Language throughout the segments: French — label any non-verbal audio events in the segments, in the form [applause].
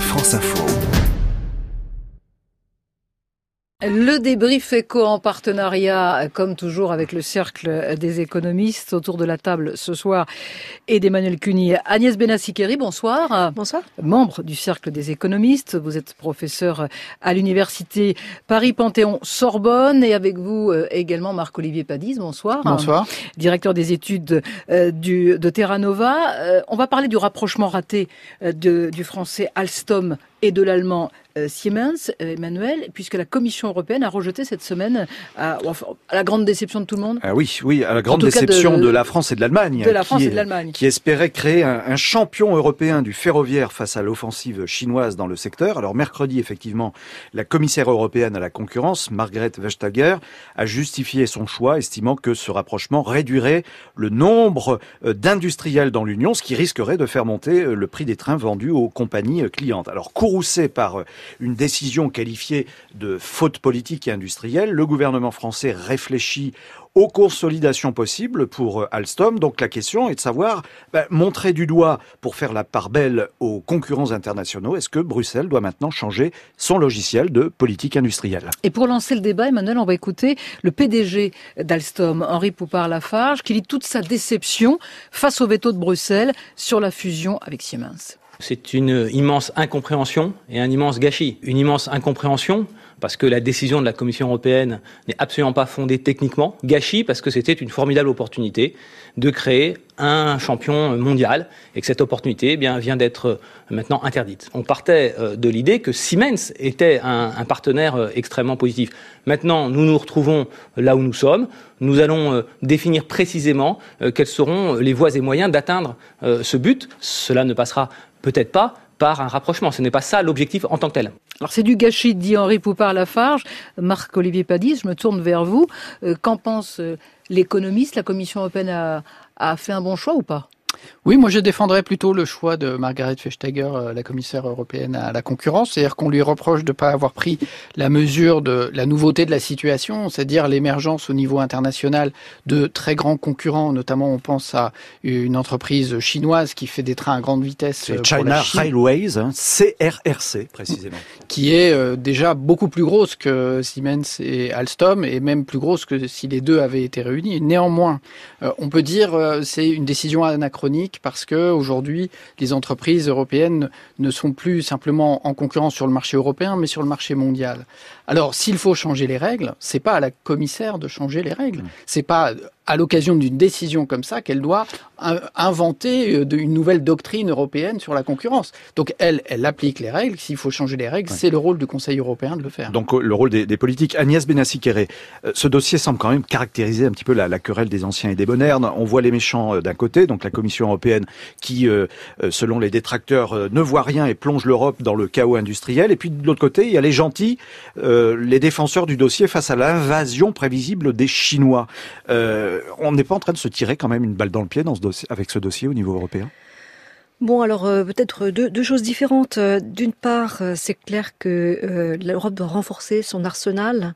France Info. Le débrief éco en partenariat, comme toujours, avec le cercle des économistes autour de la table ce soir et d'Emmanuel Cuny. Agnès Benassikeri, bonsoir. Bonsoir. Membre du cercle des économistes. Vous êtes professeur à l'université Paris-Panthéon-Sorbonne et avec vous euh, également Marc-Olivier Padis. Bonsoir. Bonsoir. Directeur des études euh, du, de Terra Nova. Euh, on va parler du rapprochement raté de, du français Alstom et de l'allemand euh, Siemens, euh, Emmanuel, puisque la Commission européenne a rejeté cette semaine, à, la grande déception de tout le monde. Ah oui, oui, à la grande déception de, la France et de l'Allemagne. De la France et de l'Allemagne. Qui espérait créer un, champion européen du ferroviaire face à l'offensive chinoise dans le secteur. Alors mercredi, effectivement, la commissaire européenne à la concurrence, Margaret Vestager, a justifié son choix, estimant que ce rapprochement réduirait le nombre euh, d'industriels dans l'Union, ce qui risquerait de faire monter le prix des trains vendus aux compagnies clientes. Alors, courroucé par euh, une décision qualifiée de faute politique et industrielle, le gouvernement français réfléchit aux consolidations possibles pour euh, Alstom. Donc la question est de savoir, ben, montrer du doigt pour faire la part belle aux concurrents internationaux, est-ce que Bruxelles doit maintenant changer son logiciel de politique industrielle? Et pour lancer le débat, Emmanuel, on va écouter le PDG d'Alstom, Henri Poupard-Lafarge, qui lit toute sa déception face au veto de Bruxelles sur la fusion avec Siemens. C'est une immense incompréhension et un immense gâchis. Une immense incompréhension parce que la décision de la Commission européenne n'est absolument pas fondée techniquement. Gâchis parce que c'était une formidable opportunité de créer un champion mondial et que cette opportunité eh vient d'être maintenant interdite. On partait euh, de l'idée que Siemens était un, un, partenaire euh, extrêmement positif. Maintenant, nous nous retrouvons là où nous sommes. Nous allons euh, définir précisément quels seront les voies et moyens d'atteindre ce but. Cela ne passera peut-être pas par un rapprochement. Ce n'est pas ça l'objectif en tant que tel. Alors c'est du gâchis, dit Henri Poupard-Lafarge. Marc-Olivier Padis, je me tourne vers vous. Euh, qu'en pense euh, l'économiste? La Commission européenne a, a fait un bon choix ou pas? Oui, moi je défendrais plutôt le choix de Margaret Vestager, euh, la commissaire européenne à la concurrence, c'est-à-dire qu'on lui reproche de ne pas avoir pris la mesure de la nouveauté de la situation, c'est-à-dire l'émergence au niveau international de très grands concurrents, notamment on pense à une entreprise chinoise qui fait des trains à grande vitesse. C'est China Railways, hein, CRRC précisément. Qui est euh, déjà beaucoup plus grosse que Siemens et Alstom et même plus grosse que si les deux avaient été réunis. Néanmoins, euh, on peut dire c'est une décision anachronique parce que aujourd'hui, les entreprises européennes ne sont plus simplement en concurrence sur le marché européen, mais sur le marché mondial. Alors, s'il faut changer les règles, c'est pas à la commissaire de changer les règles. Mmh. C'est pas à l'occasion d'une décision comme ça qu'elle doit inventer euh, une nouvelle doctrine européenne sur la concurrence. Donc elle, elle applique les règles. S'il faut changer les règles, c'est le rôle du Conseil européen de le faire. Donc le rôle des, politiques. Agnès Benassi-Kéré, euh, ce dossier semble quand même caractériser un petit peu la, querelle des anciens et des modernes. On voit les méchants euh, d'un côté, donc la Commission européenne qui, selon les détracteurs, ne voit rien et plonge l'Europe dans le chaos industriel. Et puis de l'autre côté, il y a les gentils, les défenseurs du dossier face à l'invasion prévisible des Chinois. Euh, on n'est pas en train de se tirer quand même une balle dans le pied avec ce dossier au niveau européen? Bon, alors euh, peut-être deux, choses différentes. D'une part, euh, c'est clair que l'Europe doit renforcer son arsenal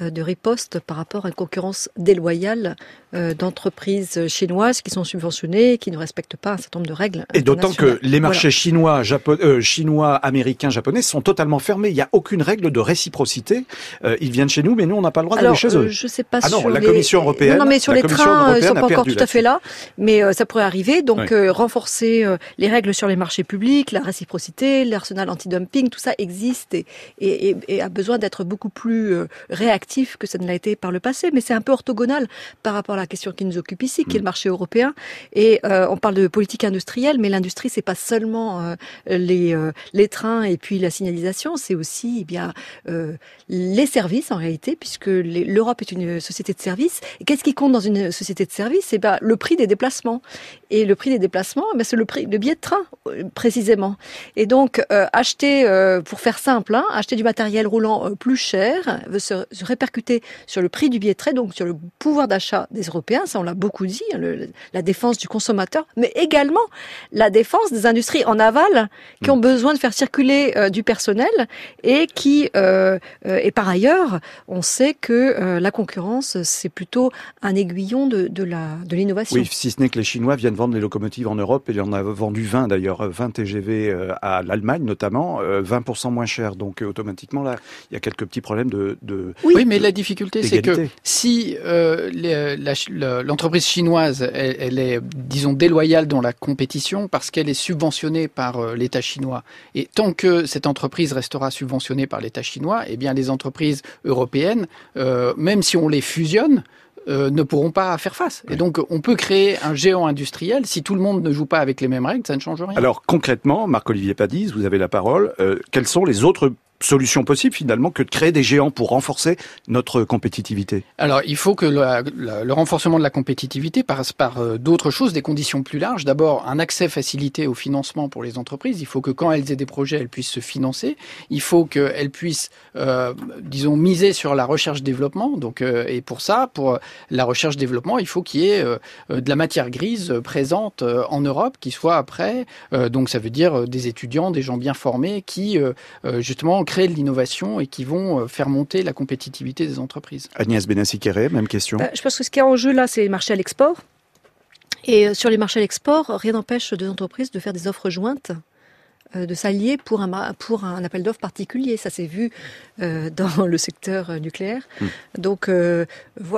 de riposte par rapport à une concurrence déloyale euh, d'entreprises chinoises qui sont subventionnées, qui ne respectent pas un certain nombre de règles. Et d'autant que les marchés chinois, euh, chinois, américains, japonais sont totalement fermés. Il n'y a aucune règle de réciprocité. Euh, ils viennent chez nous, mais nous, on n'a pas le droit d'aller chez eux. Je sais pas. Ah non, la Commission européenne. Non, mais sur les trains, ils sont pas encore tout à fait là, mais ça pourrait arriver. Donc, renforcer les règles sur les marchés publics, la réciprocité, l'arsenal anti-dumping, tout ça existe et, et, et a besoin d'être beaucoup plus réactif que ça ne l'a été par le passé. Mais c'est un peu orthogonal par rapport à la question qui nous occupe ici, qui est le mm. marché européen. Et euh, on parle de politique industrielle, mais l'industrie, c'est pas seulement euh, les, euh, les trains et puis la signalisation, c'est aussi eh bien les services en réalité, puisque l'Europe est une société de services. Et qu'est-ce qui compte dans une société de services? C'est ben, le prix des déplacements. Et le prix des déplacements, ben, c'est le prix le billet de train précisément. Et donc acheter, pour faire simple, hein, acheter du matériel roulant plus cher, se répercuter sur le prix du billet de train, donc sur le pouvoir d'achat des Européens, ça on l'a beaucoup dit, hein, la défense du consommateur, mais également la défense des industries en aval qui ont mm. besoin de faire circuler euh, du personnel et qui, euh, euh, et par ailleurs, on sait que la concurrence, c'est plutôt un aiguillon de, de l'innovation. oui, si ce n'est que les Chinois viennent vendre les locomotives en Europe, et il y en a vendu 20 d'ailleurs, 20 TGV à l'Allemagne notamment, 20% moins cher. Donc automatiquement, là, il y a quelques petits problèmes de... de oui, mais la difficulté, c'est que si l'entreprise chinoise, elle, elle, est, disons, déloyale dans la compétition parce qu'elle est subventionnée par l'État chinois, et tant que cette entreprise restera subventionnée par l'État chinois, eh bien les entreprises européennes, euh, même si on les fusionne, euh, ne pourront pas faire face. Et donc, on peut créer un géant industriel. Si tout le monde ne joue pas avec les mêmes règles, ça ne change rien. Alors, concrètement, Marc-Olivier Padis, vous avez la parole. Euh, quels sont les autres solution possible finalement que de créer des géants pour renforcer notre compétitivité Alors il faut que le renforcement de la compétitivité passe par euh, d'autres choses, des conditions plus larges. D'abord un accès facilité au financement pour les entreprises. Il faut que quand elles aient des projets, elles puissent se financer. Il faut qu'elles puissent, euh, disons, miser sur la recherche-développement. Donc euh, et pour ça, pour la recherche-développement, il faut qu'il y ait de la matière grise présente en Europe qui soit après. donc ça veut dire des étudiants, des gens bien formés qui justement créer de l'innovation et qui vont euh, faire monter la compétitivité des entreprises. Agnès Benassi-Kéré, même question. Bah, je pense que ce qui est en jeu là, c'est les marchés à l'export. Et euh, sur les marchés à l'export, rien n'empêche deux entreprises de faire des offres jointes de s'allier pour un, pour un appel d'offres particulier. Ça s'est vu euh, dans [laughs] le secteur euh, nucléaire. Hmm. Donc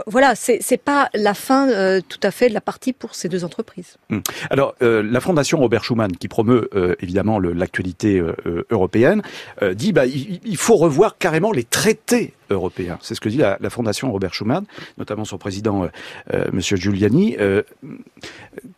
voilà, c'est pas la fin tout à fait de la partie pour ces deux entreprises. Hmm. Alors la Fondation Robert Schuman, qui promeut évidemment l'actualité européenne, dit bah il, faut revoir carrément les traités européens. C'est ce que dit la, Fondation Robert Schuman, notamment son président Monsieur Giuliani.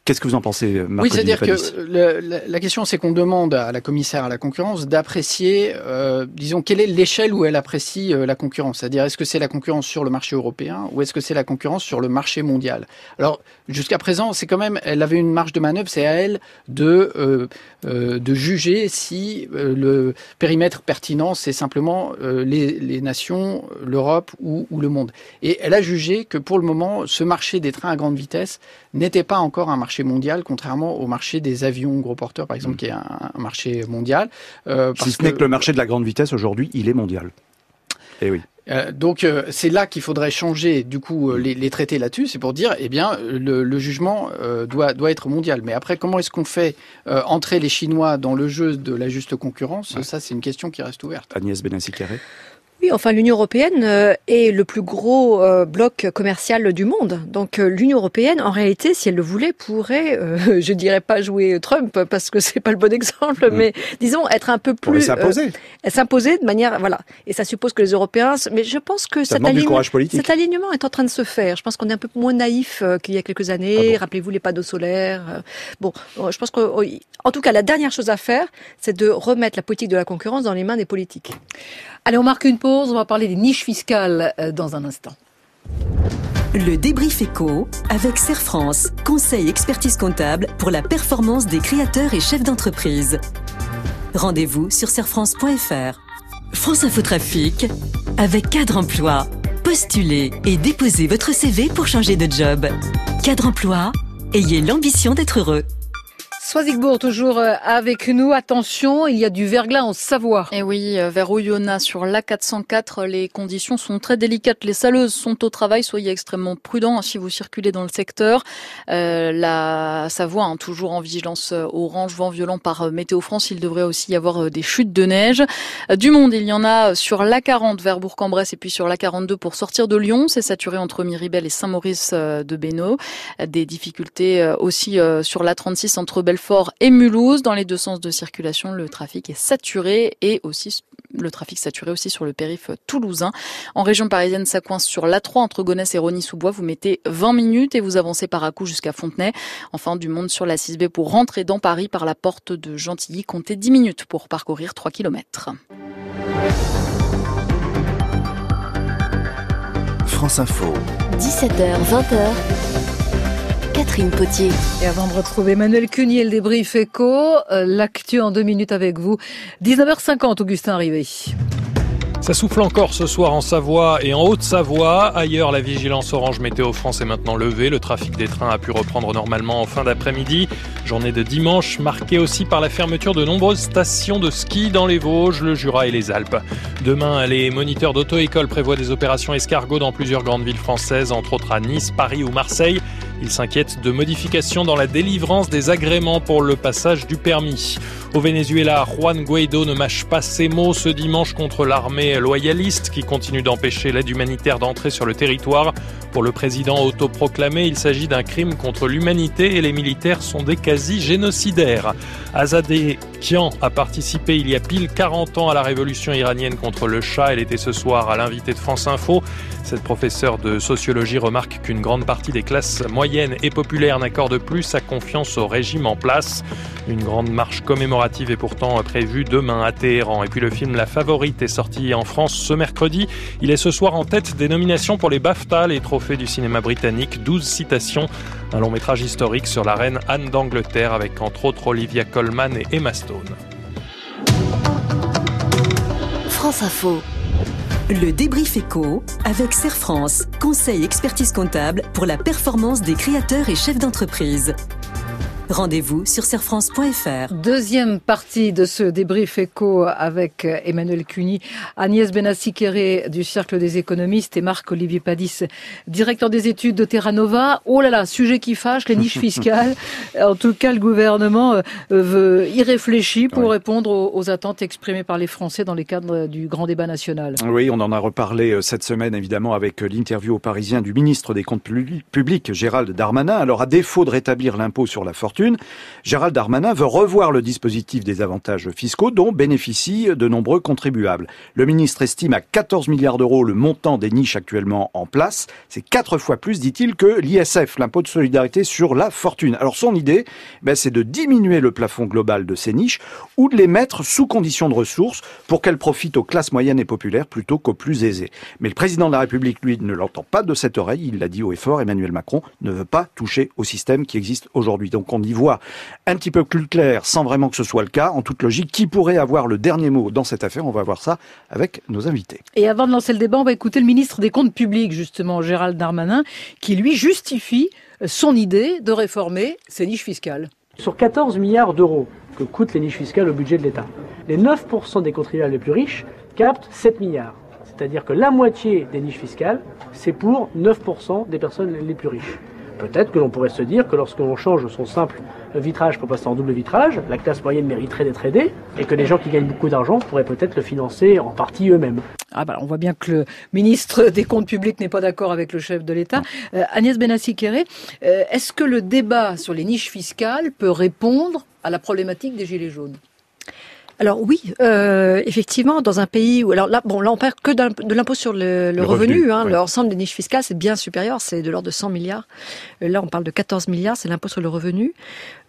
Qu'est-ce que vous en pensez, Marc Oui, c'est-à-dire que la, question, c'est qu'on demande à la commissaire à la concurrence d'apprécier, euh, disons, quelle est l'échelle où elle apprécie euh, la concurrence. C'est-à-dire, est-ce que c'est la concurrence sur le marché européen ou est-ce que c'est la concurrence sur le marché mondial? Alors, jusqu'à présent, c'est quand même, elle avait une marge de manœuvre, c'est à elle de euh, de juger si le périmètre pertinent, c'est simplement les, les, nations, l'Europe ou, ou le monde. Et elle a jugé que pour le moment, ce marché des trains à grande vitesse n'était pas encore un marché mondial, contrairement au marché des avions gros porteurs, par exemple, mm. qui est un, marché mondial. Euh, si ce n'est que le marché de la grande vitesse aujourd'hui, il est mondial. Eh oui. Euh, donc euh, c'est là qu'il faudrait changer du coup les, les, traités là-dessus, c'est pour dire eh bien le, le jugement doit doit être mondial. Mais après comment est-ce qu'on fait entrer les Chinois dans le jeu de la juste concurrence? Ça c'est une question qui reste ouverte. Agnès Benassi Carré. Oui, enfin l'Union européenne euh, est le plus gros euh, bloc commercial du monde. Donc euh, l'Union européenne, en réalité, si elle le voulait, pourrait, [laughs] je dirais pas jouer Trump parce que c'est pas le bon exemple, mm. mais disons être un peu plus s'imposer, s'imposer de manière voilà. Et ça suppose que les Européens, mais je pense que cet, alignement, cet, alignement est en train de se faire. Je pense qu'on est un peu moins naïf qu'il y a quelques années. Ah Rappelez-vous les panneaux solaires. Bon, je pense que, oh, en tout cas, la dernière chose à faire, c'est de remettre la politique de la concurrence dans les mains des politiques. Allez, on marque une pause, on va parler des niches fiscales euh, dans un instant. Le débrief éco avec Serre France, conseil expertise comptable pour la performance des créateurs et chefs d'entreprise. Rendez-vous sur serfrance.fr. France Infotrafic avec Cadre Emploi. Postulez et déposez votre CV pour changer de job. Cadre Emploi, ayez l'ambition d'être heureux. Soisigbourg, toujours euh, avec nous. Attention, il y a du verglas en Savoie. Et eh oui, euh, vers Oyonnax, sur l'A404, les conditions sont très délicates. Les saleuses sont au travail. Soyez extrêmement prudents hein, si vous circulez dans le secteur. Euh, la Savoie, hein, toujours en vigilance orange, vent violent par Météo France. Il devrait aussi y avoir des chutes de neige. Du monde, il y en a sur l'A40 vers Bourg-en-Bresse et puis sur l'A42 pour sortir de Lyon. C'est saturé entre Miribel et Saint-Maurice de Bénaud. Des difficultés aussi sur l'A36 entre Belfort Fort et Mulhouse. Dans les deux sens de circulation, le trafic est saturé et aussi le trafic saturé aussi sur le périph' toulousain. En région parisienne, ça coince sur l'A3 entre Gonesse et Rony-sous-Bois. Vous mettez 20 minutes et vous avancez par à coup jusqu'à Fontenay. Enfin, du monde sur la 6B pour rentrer dans Paris par la porte de Gentilly. Comptez 10 minutes pour parcourir 3 km. France Info. 17h, 20h. Catherine Potier. Et avant de retrouver Emmanuel Cunier, le débrief éco, euh, l'actu en deux minutes avec vous. 19h50, Augustin arrivé. Ça souffle encore ce soir en Savoie et en Haute-Savoie. Ailleurs, la vigilance orange météo France est maintenant levée. Le trafic des trains a pu reprendre normalement en fin d'après-midi. Journée de dimanche marquée aussi par la fermeture de nombreuses stations de ski dans les Vosges, le Jura et les Alpes. Demain, les moniteurs d'auto-école prévoient des opérations escargots dans plusieurs grandes villes françaises, entre autres à Nice, Paris ou Marseille. Ils s'inquiètent de modifications dans la délivrance des agréments pour le passage du permis. Au Venezuela, Juan Guaido ne mâche pas ses mots ce dimanche contre l'armée loyaliste qui continue d'empêcher l'aide humanitaire d'entrer sur le territoire. Pour le président autoproclamé, il s'agit d'un crime contre l'humanité et les militaires sont des quasi-génocidaires. Azadeh Kian a participé il y a pile 40 ans à la révolution iranienne contre le Shah. Elle était ce soir à l'invité de France Info. Cette professeure de sociologie remarque qu'une grande partie des classes moyennes et populaires n'accorde plus sa confiance au régime en place. Une grande marche commémorative est pourtant prévue demain à Téhéran. Et puis le film La Favorite est sorti en France ce mercredi. Il est ce soir en tête des nominations pour les BAFTA, les trophées du cinéma britannique. 12 citations. Un long métrage historique sur la reine Anne d'Angleterre avec entre autres Olivia Colman et Emma Stone. France Info. Le débrief éco avec Serre France, conseil expertise comptable pour la performance des créateurs et chefs d'entreprise. Rendez-vous sur serfrance.fr. Deuxième partie de ce débrief éco avec Emmanuel Cuny, Agnès Benassi-Kéré du Cercle des économistes et Marc-Olivier Padis, directeur des études de Terra Nova. Oh là là, sujet qui fâche, les niches [laughs] fiscales. en tout cas, le gouvernement euh, veut y réfléchir pour répondre aux, attentes exprimées par les Français dans les cadres du grand débat national. Oui, on en a reparlé euh, cette semaine évidemment avec euh, l'interview au Parisien du ministre des Comptes publics, Gérald Darmanin. Alors à défaut de rétablir l'impôt sur la fortune, Gérald Darmanin veut revoir le dispositif des avantages fiscaux dont bénéficient de nombreux contribuables. Le ministre estime à 14 milliards d'euros le montant des niches actuellement en place. C'est quatre fois plus, dit-il, que l'ISF, l'impôt de solidarité sur la fortune. Alors son idée, ben, c'est de diminuer le plafond global de ces niches ou de les mettre sous conditions de ressources pour qu'elles profitent aux classes moyennes et populaires plutôt qu'aux plus aisés. Mais le président de la République, lui, ne l'entend pas de cette oreille. Il l'a dit haut et fort, Emmanuel Macron ne veut pas toucher au système qui existe aujourd'hui. Donc on y voit un petit peu plus clair sans vraiment que ce soit le cas. En toute logique, qui pourrait avoir le dernier mot dans cette affaire? On va voir ça avec nos invités. Et avant de lancer le débat, on va écouter le ministre des Comptes publics, justement, Gérald Darmanin, qui lui justifie son idée de réformer ces niches fiscales. Sur 14 milliards d'euros que coûtent les niches fiscales au budget de l'État, les 9% des contribuables les plus riches captent 7 milliards. C'est-à-dire que la moitié des niches fiscales, c'est pour 9% des personnes les plus riches. Peut-être que l'on pourrait se dire que lorsqu'on change son simple vitrage pour passer en double vitrage, la classe moyenne mériterait d'être aidée et que les gens qui gagnent beaucoup d'argent pourraient peut-être le financer en partie eux-mêmes. Ah bah on voit bien que le ministre des Comptes publics n'est pas d'accord avec le chef de l'État. Euh, Agnès Benassi-Kéré, euh, est-ce que le débat sur les niches fiscales peut répondre à la problématique des Gilets jaunes? Alors oui, euh, effectivement, dans un pays où alors là, bon, là on perd que de l'impôt sur le, revenu. hein, L'ensemble des niches fiscales, c'est bien supérieur, c'est de l'ordre de 100 milliards. Euh, là, on parle de 14 milliards, c'est l'impôt sur le revenu.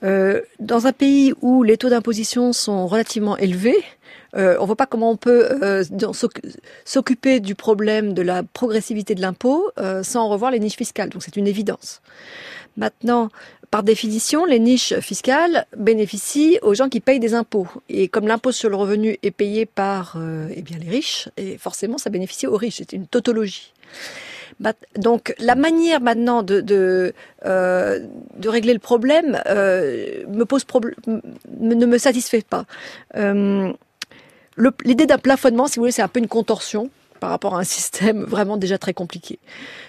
Euh, dans un pays où les taux d'imposition sont relativement élevés, euh, on voit pas comment on peut euh, s'occuper du problème de la progressivité de l'impôt euh, sans revoir les niches fiscales. Donc c'est une évidence. Maintenant, par définition, les niches fiscales bénéficient aux gens qui payent des impôts. Et comme l'impôt sur le revenu est payé par euh, eh les riches, et forcément ça bénéficie aux riches. C'est une tautologie. Donc la manière maintenant de, euh, régler le problème euh, ne me satisfait pas. L'idée d'un plafonnement, si vous voulez, c'est un peu une contorsion par rapport à un système [laughs] vraiment déjà très compliqué.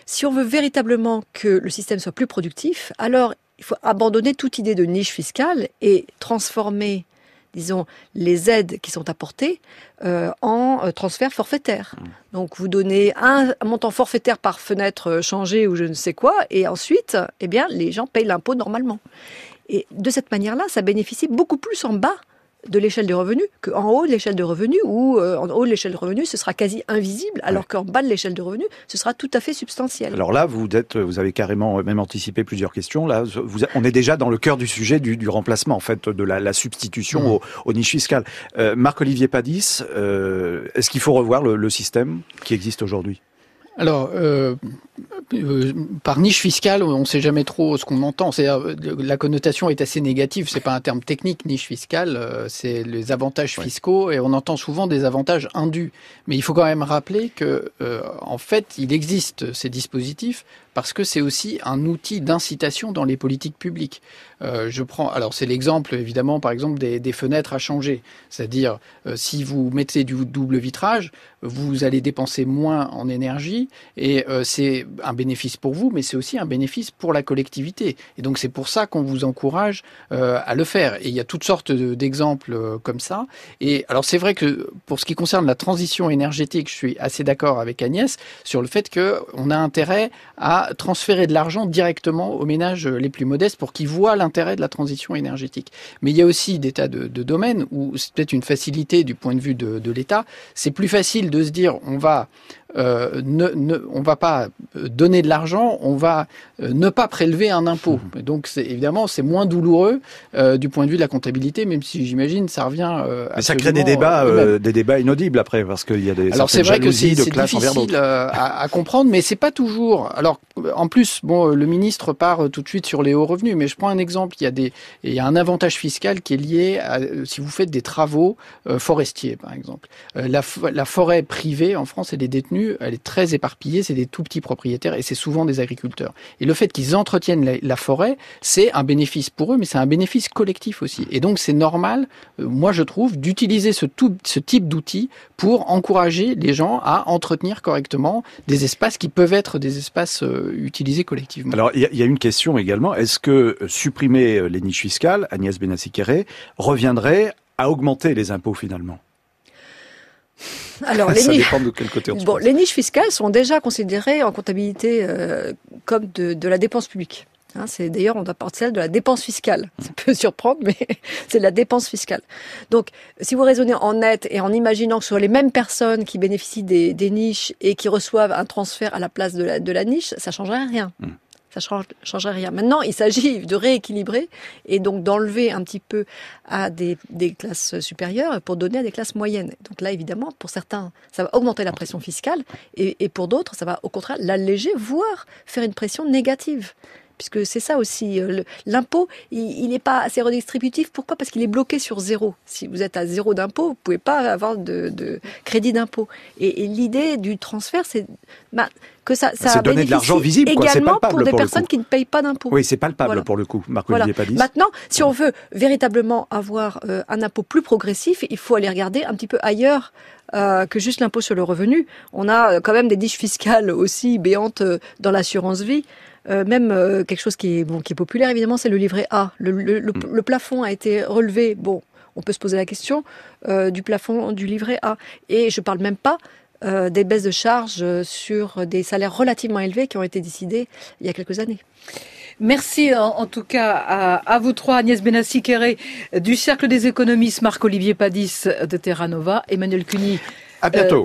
Si on veut véritablement que le système soit plus productif, alors il faut abandonner toute idée de niche fiscale et transformer, disons, les aides qui sont apportées euh, en euh, transfert forfaitaire. Mmh. Donc vous donnez un, montant forfaitaire par fenêtre euh, changé ou je ne sais quoi, et ensuite, eh bien, les gens payent l'impôt normalement. Et de cette manière-là, ça bénéficie beaucoup plus en bas de l'échelle des revenus qu'en haut de l'échelle de revenus, où euh, en haut de l'échelle de revenus, ce sera quasi invisible, alors qu'en bas de l'échelle de revenus, ce sera tout à fait substantiel. Alors là, vous êtes, vous avez carrément même anticipé plusieurs questions. Là, vous, on est déjà dans le cœur du sujet du, remplacement, en fait, de la, substitution mmh. aux, niches fiscales. Euh, Marc-Olivier Padis, euh, est-ce qu'il faut revoir le système qui existe aujourd'hui? Alors, euh, euh, par niche fiscale, on ne sait jamais trop ce qu'on entend. C'est la connotation est assez négative. C'est pas un terme technique, niche fiscale. c'est les avantages fiscaux et on entend souvent des avantages indus. Mais il faut quand même rappeler que, en fait, il existe ces dispositifs parce que c'est aussi un outil d'incitation dans les politiques publiques. Euh, je prends, alors c'est l'exemple évidemment, par exemple des, fenêtres à changer, c'est-à-dire euh, si vous mettez du double vitrage, vous allez dépenser moins en énergie et euh, c'est un bénéfice pour vous, mais c'est aussi un bénéfice pour la collectivité. Et donc c'est pour ça qu'on vous encourage à le faire. Et il y a toutes sortes d'exemples comme ça. Et alors c'est vrai que pour ce qui concerne la transition énergétique, je suis assez d'accord avec Agnès sur le fait qu'on a intérêt à transférer de l'argent directement aux ménages les plus modestes pour qu'ils voient l'intérêt de la transition énergétique. Mais il y a aussi des tas de, de domaines où c'est peut-être une facilité du point de vue de, de l'État. C'est plus facile de se dire on va euh, ne, ne, on va pas euh, donner de l'argent, on va euh, ne pas prélever un impôt. Mmh. Donc c'est évidemment c'est moins douloureux euh, du point de vue de la comptabilité, même si j'imagine ça revient. Mais ça crée des débats, des débats inaudibles après, parce qu'il y a des. Alors c'est vrai que c'est difficile à, à, comprendre, mais c'est pas toujours. Alors en plus, bon, le ministre part tout de suite sur les hauts revenus, mais je prends un exemple. Il y a des, il y a un avantage fiscal qui est lié à si vous faites des travaux forestiers, par exemple. la, forêt privée en France, elle est détenue elle est très éparpillée, c'est des tout petits propriétaires et c'est souvent des agriculteurs. Et le fait qu'ils entretiennent la, forêt, c'est un bénéfice pour eux, mais c'est un bénéfice collectif aussi. Et donc c'est normal, euh, moi je trouve, d'utiliser ce, ce type d'outils pour encourager les gens à entretenir correctement des espaces qui peuvent être des espaces euh, utilisés collectivement. Alors il y, y, a une question également, est-ce que euh, supprimer les niches fiscales, Agnès Benassi-Kéré, reviendrait à augmenter les impôts finalement? Alors, [laughs] les niches... bon, les niches fiscales sont déjà considérées en comptabilité euh, comme de, de, la dépense publique. Hein, c'est d'ailleurs on doit parler celle de la dépense fiscale. [laughs] Ça peut surprendre, mais [laughs] c'est de la dépense fiscale. Donc, si vous raisonnez en net et en imaginant que ce soit les mêmes personnes qui bénéficient des, des niches et qui reçoivent un transfert à la place de la, de la niche, ça changerait rien. Mmh ça change, changerait rien. Maintenant, il s'agit de rééquilibrer et donc d'enlever un petit peu à des, des, classes supérieures pour donner à des classes moyennes. Donc là, évidemment, pour certains, ça va augmenter la pression fiscale et, et pour d'autres, ça va au contraire l'alléger, voire faire une pression négative puisque c'est ça aussi. Euh, l'impôt, il n'est pas assez redistributif. Pourquoi? Parce qu'il est bloqué sur zéro. Si vous êtes à zéro d'impôt, vous pouvez pas avoir de, de crédit d'impôt. Et, et l'idée du transfert, c'est bah, que ça, ça c'est donner de l'argent visible, également pour des personnes qui ne payent pas d'impôts. Oui, c'est palpable voilà. pour le coup, Marc voilà. Padis. Maintenant, si on veut véritablement avoir euh, un impôt plus progressif, il faut aller regarder un petit peu ailleurs euh, que juste l'impôt sur le revenu. On a euh, quand même des niches fiscales aussi béantes dans l'assurance vie. Euh, même euh, quelque chose qui est, bon, qui est populaire, évidemment, c'est le livret A. Le, le, le, mm. le, plafond a été relevé. Bon, on peut se poser la question euh, du plafond du livret A. Et je parle même pas euh, des baisses de charges sur des salaires relativement élevés qui ont été décidés il y a quelques années. Merci en, en, tout cas à, à vous trois, Agnès Benassi-Kéré du Cercle des économistes, Marc-Olivier Padis de Terra Nova, Emmanuel Cuny. À bientôt.